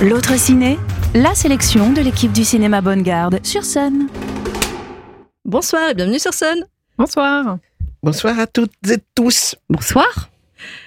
L'autre ciné, la sélection de l'équipe du cinéma Bonne Garde sur Sun. Bonsoir et bienvenue sur Sun. Bonsoir. Bonsoir à toutes et tous. Bonsoir.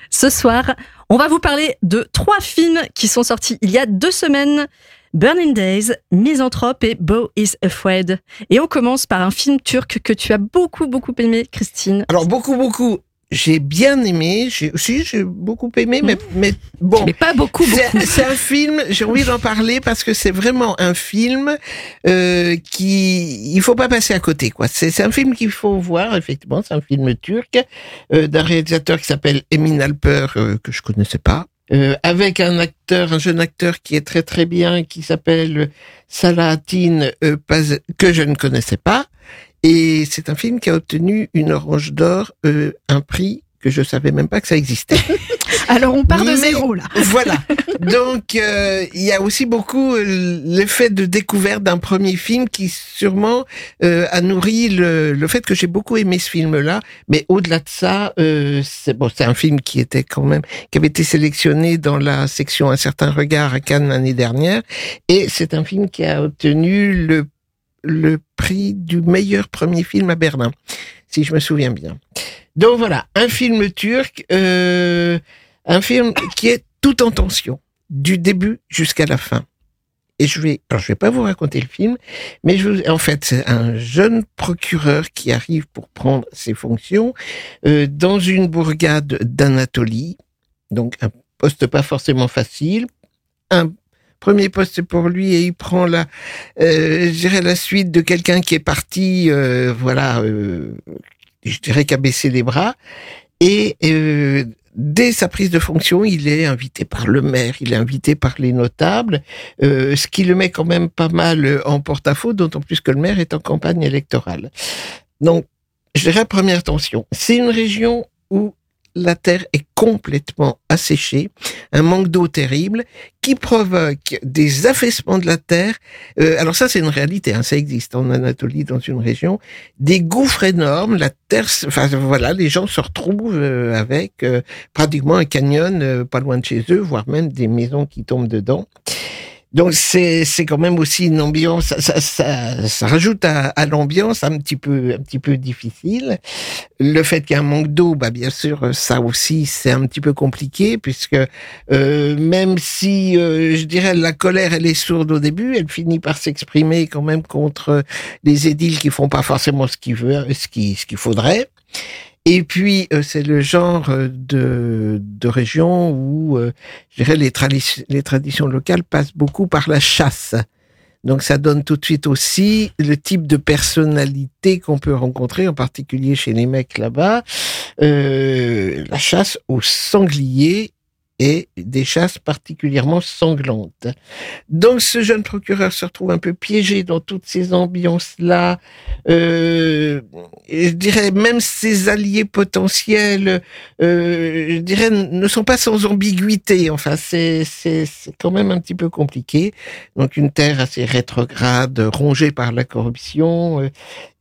Ce soir, on va vous parler de trois films qui sont sortis il y a deux semaines. Burning Days, Misanthrope et Beau is Afraid. Et on commence par un film turc que tu as beaucoup, beaucoup aimé, Christine. Alors, beaucoup, beaucoup. J'ai bien aimé, j'ai aussi j'ai beaucoup aimé, mais, mais bon. Mais pas beaucoup, C'est beaucoup. c'est un film, j'ai envie d'en parler parce que c'est vraiment un film euh, qui, il faut pas passer à côté, quoi. C'est un film qu'il faut voir, effectivement. C'est un film turc euh, d'un réalisateur qui s'appelle Emin Alper, euh, que je connaissais pas. Euh, avec un acteur, un jeune acteur qui est très très bien, qui s'appelle Salahattin euh, Paz- que je ne connaissais pas. Et c'est un film qui a obtenu une Orange d'Or, euh, un prix que je savais même pas que ça existait. Alors on part de zéro là. voilà. Donc euh, il y a aussi beaucoup euh, l'effet de découverte d'un premier film qui sûrement euh, a nourri le, le fait que j'ai beaucoup aimé ce film-là. Mais au-delà de ça, euh, c'est bon, c'est un film qui était quand même qui avait été sélectionné dans la section Un certain regard à Cannes l'année dernière, et c'est un film qui a obtenu le le prix du meilleur premier film à Berlin, si je me souviens bien. Donc voilà, un film turc, euh, un film qui est tout en tension, du début jusqu'à la fin. Et je vais, alors je vais pas vous raconter le film, mais en fait, c'est un jeune procureur qui arrive pour prendre ses fonctions euh, dans une bourgade d'Anatolie, donc un poste pas forcément facile, un premier poste pour lui et il prend la, euh, la suite de quelqu'un qui est parti, euh, voilà, euh, je dirais qu'à baisser les bras. Et euh, dès sa prise de fonction, il est invité par le maire, il est invité par les notables, ce qui le met quand même pas mal en porte-à-faux, d'autant plus que le maire est en campagne électorale. Donc, je dirais première tension. C'est une région où la terre est complètement asséchée, un manque d'eau terrible qui provoque des affaissements de la terre. Euh, alors ça, c'est une réalité, hein, ça existe en Anatolie, dans une région, des gouffres énormes, la terre, enfin voilà, les gens se retrouvent euh, avec euh, pratiquement un canyon pas loin de chez eux, voire même des maisons qui tombent dedans. Donc c'est c'est quand même aussi une ambiance, ça, ça, ça, ça rajoute à, à l'ambiance un petit peu un petit peu difficile. Le fait qu'il y a un manque d'eau, bah bien sûr ça aussi c'est un petit peu compliqué puisque euh, même si euh, je dirais la colère elle est sourde au début, elle finit par s'exprimer quand même contre les édiles qui font pas forcément ce qu'ils veulent, ce qui ce qu'il faudrait. Et puis euh, c'est le genre euh, de de région où euh, je dirais les, tradi- les traditions locales passent beaucoup par la chasse. Donc ça donne tout de suite aussi le type de personnalité qu'on peut rencontrer, en particulier chez les mecs là-bas, euh, la chasse aux sangliers et des chasses particulièrement sanglantes. Donc ce jeune procureur se retrouve un peu piégé dans toutes ces ambiances-là. Euh, je dirais même ses alliés potentiels, euh, je dirais, ne sont pas sans ambiguïté. Enfin, c'est quand même un petit peu compliqué. Donc une terre assez rétrograde, rongée par la corruption, euh,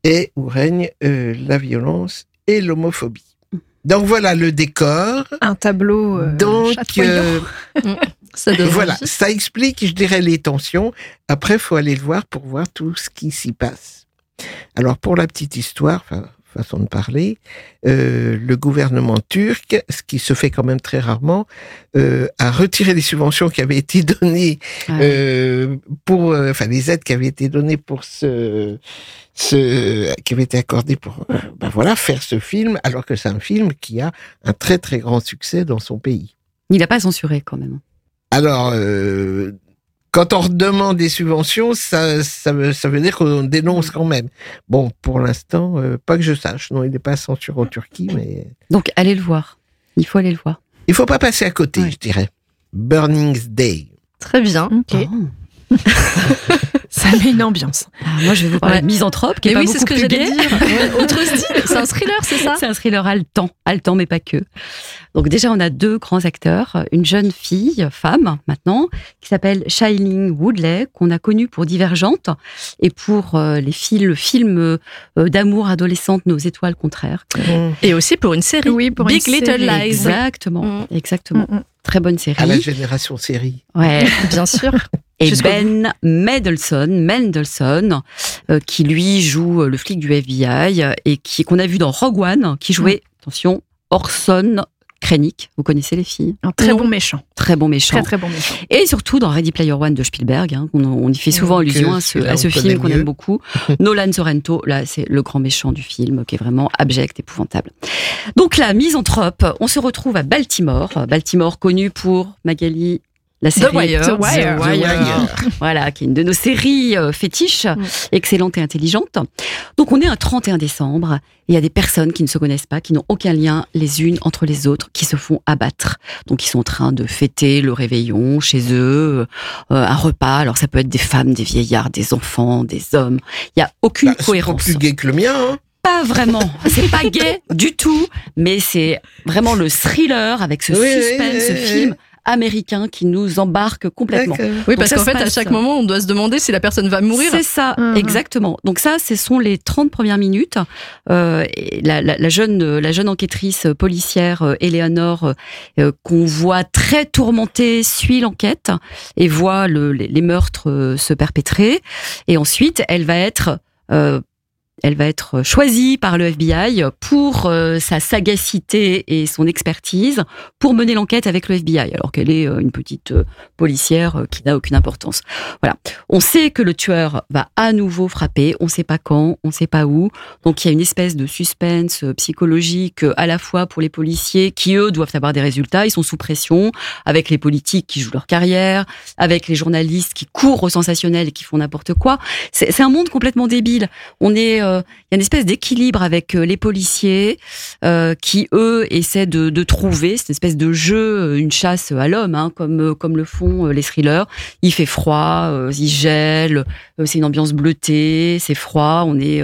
et où règne la violence et l'homophobie. Donc voilà le décor. Un tableau euh, Donc euh, Ça donne voilà, envie. ça explique, je dirais, les tensions. Après, faut aller le voir pour voir tout ce qui s'y passe. Alors, pour la petite histoire, enfin, façon de parler, euh, le gouvernement turc, ce qui se fait quand même très rarement, euh, a retiré les subventions qui avaient été données Ah euh, pour, enfin, les aides qui avaient été données pour ce, ce qui avaient été accordées pour, ben voilà, faire ce film, alors que c'est un film qui a un très très grand succès dans son pays. Il n'a pas censuré quand même. Alors, euh, quand on redemande des subventions, ça, ça, veut, ça veut dire qu'on dénonce quand même. Bon, pour l'instant, euh, pas que je sache. Non, il n'est pas censuré en Turquie, mais Donc allez le voir. Il faut aller le voir. il faut pas passer à côté, Ouais. je dirais. Burning Day. Très bien. Ok. Oh. Ça met une ambiance. Ah, moi, je vais vous parler Ouais. de Misanthrope, qui est pas oui, beaucoup c'est ce que plus j'allais dire. Ouais, Autre style. C'est un thriller, c'est ça C'est un thriller haletant, haletant mais pas que. Donc déjà, on a deux grands acteurs, une jeune fille, femme maintenant, qui s'appelle Shailene Woodley, qu'on a connue pour Divergente et pour euh, les films, le film euh, d'amour adolescente Nos étoiles contraires. Et aussi pour une série. Oui, pour Big une Little série. Lies. Exactement, Mm. exactement. Mm, mm. très bonne À la série. génération série. Ouais. Bien sûr. Et Ben Mendelsohn, Mendelsohn, euh, qui lui joue euh, le flic du FBI et qui qu'on a vu dans Rogue One, qui jouait, attention, Orson Krennic. Vous connaissez les filles? Un très Non. bon méchant. Très bon méchant. Très très bon méchant. Et surtout dans Ready Player One de Spielberg, hein, on, on y fait souvent allusion à ce, à ce film qu'on aime beaucoup. Nolan Sorrento, là c'est le grand méchant du film qui est vraiment abject, épouvantable. Donc là, misanthrope, on se retrouve à Baltimore. Baltimore connu pour Magali. La série Wire. The Wire. The Wire. voilà, qui est une de nos séries euh, fétiches, Mm. excellente et intelligente. Donc on est un 31 décembre, et il y a des personnes qui ne se connaissent pas, qui n'ont aucun lien les unes entre les autres, qui se font abattre. Donc ils sont en train de fêter le réveillon chez eux, euh, un repas. Alors ça peut être des femmes, des vieillards, des enfants, des hommes. Il y a aucune Bah, c'est cohérence. plus gay que le mien. Hein. Pas vraiment. C'est pas gay du tout, mais c'est vraiment le thriller avec ce Oui, oui, suspense, oui, ce oui. film américain qui nous embarque complètement. Oui, parce qu'en fait, à chaque moment, on doit se demander si la personne va mourir. C'est ça, Mhm. exactement. Donc ça, ce sont les 30 premières minutes. Euh, et la, la- la jeune, la jeune enquêtrice policière, euh, Eleanor, euh, qu'on voit très tourmentée, suit l'enquête et voit le- les, les meurtres euh, se perpétrer. Et ensuite, elle va être... elle va être choisie par le FBI pour euh, sa sagacité et son expertise pour mener l'enquête avec le FBI, alors qu'elle est euh, une petite euh, policière qui n'a aucune importance. Voilà. On sait que le tueur va à nouveau frapper, on ne sait pas quand, on ne sait pas où. Donc il y a une espèce de suspense psychologique à la fois pour les policiers qui eux doivent avoir des résultats, ils sont sous pression, avec les politiques qui jouent leur carrière, avec les journalistes qui courent au sensationnel et qui font n'importe quoi. C'est un monde complètement débile. On est, euh, y a une espèce d'équilibre avec euh, les policiers euh, qui eux essaient de, de trouver cette espèce de jeu, euh, une chasse à l'homme, hein, comme comme le font les thrillers. Il fait froid, il gèle, c'est une ambiance bleutée, c'est froid. On est,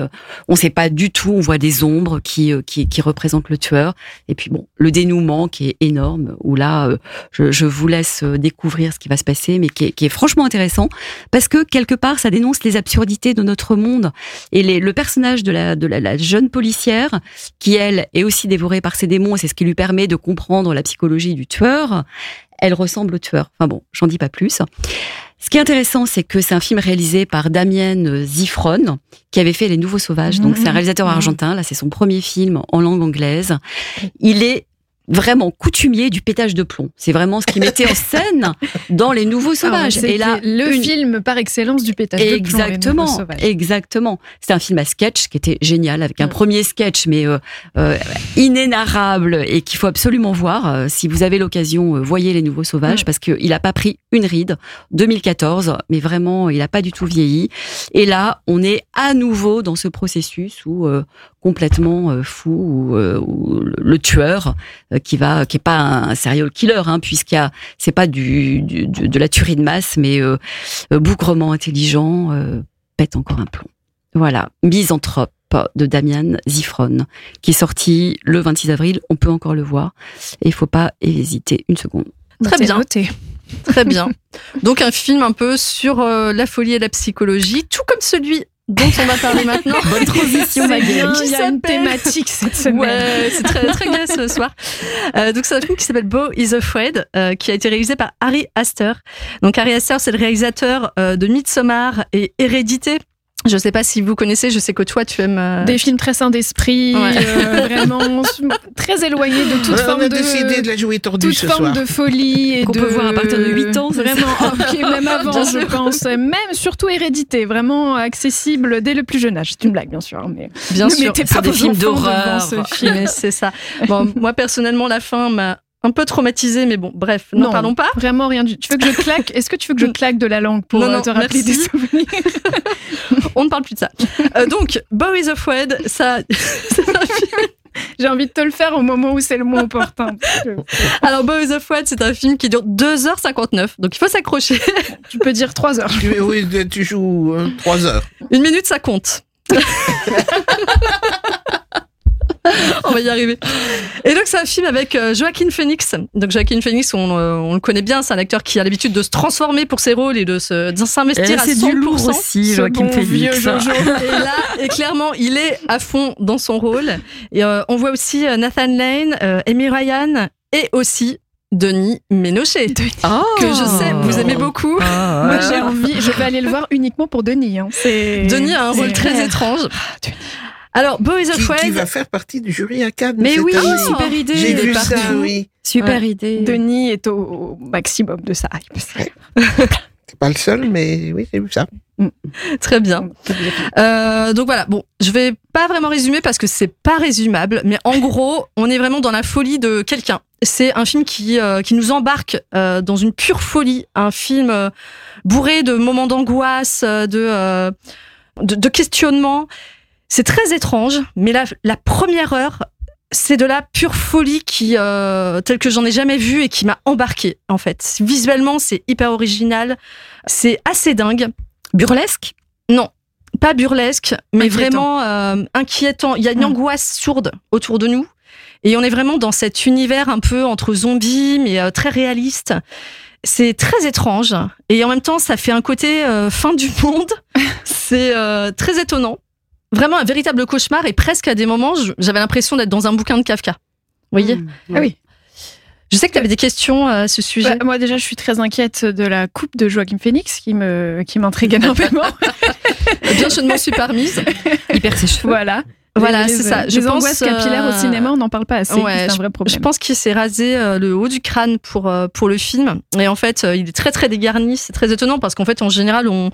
on sait pas du tout. On voit des ombres qui qui, représentent le tueur. Et puis bon, le dénouement qui est énorme. Où là, je, vous laisse découvrir ce qui va se passer, mais qui est, qui est franchement intéressant parce que quelque part, ça dénonce les absurdités de notre monde et les, le personnage de la de la, la jeune policière qui elle est aussi dévorée par ses démons et c'est ce qui lui permet de comprendre la psychologie du tueur. Elle ressemble au tueur. Enfin bon, j'en dis pas plus. Ce qui est intéressant, c'est que c'est un film réalisé par Damien Zifron, qui avait fait Les Nouveaux Sauvages. Donc, c'est un réalisateur Mhm. argentin. Là, c'est son premier film en langue anglaise. Il est vraiment coutumier du pétage de plomb. C'est vraiment ce qu'il mettait en scène dans Les Nouveaux Sauvages. Ah, Et là, le une- film par excellence du pétage de plomb, Exactement, Sauvages. exactement. C'était un film à sketch qui était génial, avec un premier sketch, mais euh, euh, inénarrable et qu'il faut absolument voir. Euh, si vous avez l'occasion, euh, voyez Les Nouveaux Sauvages, parce qu'il n'a pas pris une ride. 2014, mais vraiment, il n'a pas du tout vieilli. Et là, on est à nouveau dans ce processus où euh, complètement euh, fou, où, euh, le, tueur euh, qui va, qui est pas un serial killer, hein, puisqu'il y a, c'est pas du, de la tuerie de masse, mais euh, bougrement intelligent, euh, pète encore un plomb. Voilà, Misanthrope de Damian Zifron, qui est sorti le 26 avril. On peut encore le voir. Et il faut pas hésiter une seconde. Très bien. Très bien. Donc un film un peu sur euh, la folie et la psychologie, tout comme celui dont on va parler maintenant. Bonne transition, Magali. il y a une thématique cette semaine. Ouais, c'est très, très gai ce soir. Euh, donc c'est un film qui s'appelle Beau is Afraid, euh, qui a été réalisé par Harry Astor. Donc Harry Astor, c'est le réalisateur euh, de Midsommar et Hérédité. Je sais pas si vous connaissez, je sais que toi tu aimes. euh, Des films très sains d'esprit, Ouais. euh, vraiment très éloignés de toute Ouais, on forme a de décidé de la jouer tordue toute ce forme soir. de folie et Qu'on de peut voir à partir de 8 ans, c'est vraiment ça ok, même avant Bien je sûr. pense même surtout hérédité vraiment accessible dès le plus jeune âge c'est une blague bien sûr mais Bien ne sûr, mettez c'est pas des films d'horreur. ce film. C'est ça. Bon, moi personnellement, la fin m'a un peu traumatisée, mais bon, bref, n'en Non. parlons pas. vraiment rien du tu veux que je claque? Est-ce que tu veux que je claque de la langue pour Non, euh, non, te rappeler merci. des souvenirs? On ne parle plus de ça. Euh, donc, Beau is Afraid, ça, c'est un film j'ai envie de te le faire au moment où c'est le mot opportun Alors, Boys of What, c'est un film qui dure 2h59, donc il faut s'accrocher. tu peux dire trois heures Tu, oui, tu joues hein, trois heures. Une minute, ça compte. on va y arriver. Et donc, c'est un film avec euh, Joaquin Phoenix. Donc, Joaquin Phoenix, on, euh, on le connaît bien, c'est un acteur qui a l'habitude de se transformer pour ses rôles et de s'investir à 100%. c'est du lourd aussi, Joaquin bon vieux Phoenix. Jojo. Et là, et clairement, il est à fond dans son rôle. Et euh, on voit aussi Nathan Lane, euh, Amy Ryan et aussi Denis Ménochet, Oh. que je sais vous aimez beaucoup. Moi, j'ai envie, je vais aller le voir uniquement pour Denis. hein. Denis a un rôle très étrange. Alors, Bo is Qui, va faire partie du jury à Cannes. Mais cette oui, année. super idée. J'ai vu partout. ça, oui. Super Ouais. idée. Denis est au au maximum de sa hype. C'est pas le seul, mais oui, j'ai vu ça. très bien. Euh, donc voilà, bon, je vais pas vraiment résumer parce que c'est pas résumable, mais en gros, on est vraiment dans la folie de quelqu'un. C'est un film qui euh, qui nous embarque euh, dans une pure folie, un film euh, bourré de moments d'angoisse, de, euh, de de questionnement. C'est très étrange, mais la la première heure, c'est de la pure folie qui euh, telle que j'en ai jamais vu et qui m'a embarqué en fait. Visuellement, c'est hyper original, c'est assez dingue. Burlesque? Non, pas burlesque, mais Inquiétant. vraiment euh, inquiétant. Il y a une Mm. angoisse sourde autour de nous. Et on est vraiment dans cet univers un peu entre zombies, mais euh, très réaliste. C'est très étrange. Et en même temps, ça fait un côté euh, fin du monde. C'est euh, très étonnant. Vraiment un véritable cauchemar. Et presque à des moments, j'avais l'impression d'être dans un bouquin de Kafka. Vous voyez Mmh. Ah oui. Je sais que tu avais des questions à ce sujet. Bah, moi déjà, je suis très inquiète de la coupe de Joachim Phoenix qui me qui m'intrigue énormément. Bien, je ne m'en suis pas remise. Il perd ses cheveux. voilà. Voilà, c'est les- ça. Je les pense, angoisses capillaires euh, au cinéma, on n'en parle pas assez. ouais, c'est un vrai problème. Je pense qu'il s'est rasé euh, le haut du crâne pour euh, pour le film et en fait euh, il est très très dégarni. C'est très étonnant parce qu'en fait en général on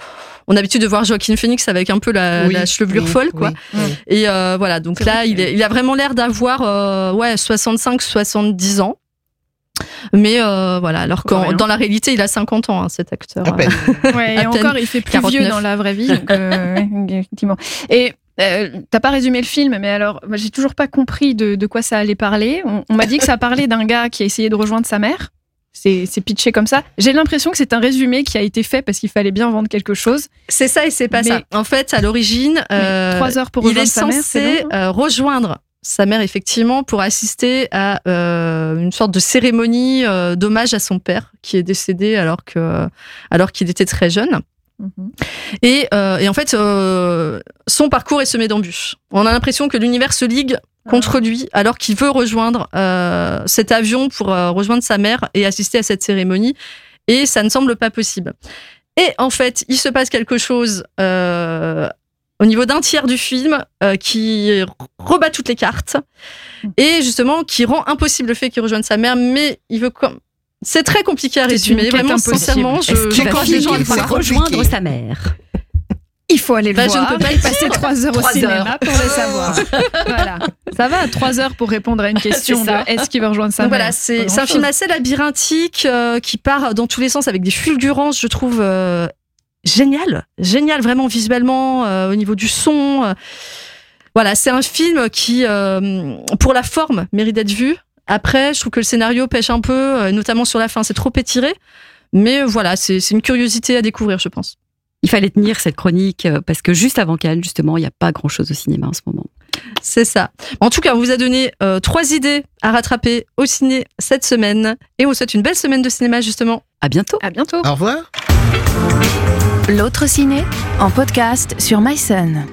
on a l'habitude de voir Joaquin Phoenix avec un peu la, Oui, la chevelure oui, folle quoi. oui, oui. Et euh, voilà donc C'est là vrai il est, il a vraiment l'air d'avoir euh, ouais 65 70 ans. Mais euh, voilà alors Rien. dans la réalité il a 50 ans hein, cet acteur. À peine. Ouais, à et peine encore, il fait plus 49. vieux dans la vraie vie. Donc, euh, effectivement. Et euh, t'as pas résumé le film, mais alors, j'ai toujours pas compris de, de quoi ça allait parler. On, on m'a dit que ça parlait d'un gars qui a essayé de rejoindre sa mère. C'est pitché comme ça. J'ai l'impression que c'est un résumé qui a été fait parce qu'il fallait bien vendre quelque chose. C'est ça et c'est pas Mais- ça. En fait à l'origine euh, trois heures pour il rejoindre est sa mère, c'est censé long. euh, rejoindre sa mère effectivement pour assister à euh, une sorte de cérémonie euh, d'hommage à son père qui est décédé alors que alors qu'il était très jeune. Et, euh, et en fait euh, son parcours est semé d'embûches. On a l'impression que l'univers se ligue contre lui alors qu'il veut rejoindre euh, cet avion pour rejoindre sa mère et assister à cette cérémonie. Et ça ne semble pas possible. Et en fait il se passe quelque chose au niveau d'un tiers du film qui rebat toutes les cartes. Et justement qui rend impossible le fait qu'il rejoigne sa mère mais il veut c'est très compliqué à résumer vraiment sincèrement je j'encourage les gens à voir rejoindre sa mère Il faut aller le Bah, je voir. ne peux pas et passer trois heures au cinéma heures. pour le savoir. voilà. Ça va, trois heures pour répondre à une question C'est ça. de est-ce qu'il va rejoindre sa Donc mère voilà, c'est un film assez labyrinthique euh, qui part dans tous les sens avec des fulgurances, je trouve euh, génial, génial vraiment visuellement euh, au niveau du son. euh. Voilà, c'est un film qui, euh, pour la forme, mérite d'être vu. Après, je trouve que le scénario pêche un peu, euh, notamment sur la fin, c'est trop étiré. Mais euh, voilà, c'est une curiosité à découvrir, je pense. Il fallait tenir cette chronique euh, parce que juste avant Cannes, justement, il n'y a pas grand-chose au cinéma en ce moment. C'est ça. En tout cas, on vous a donné euh, trois idées à rattraper au ciné cette semaine. Et on vous souhaite une belle semaine de cinéma, justement. À bientôt. À bientôt. Au revoir. L'autre ciné en podcast sur MySun.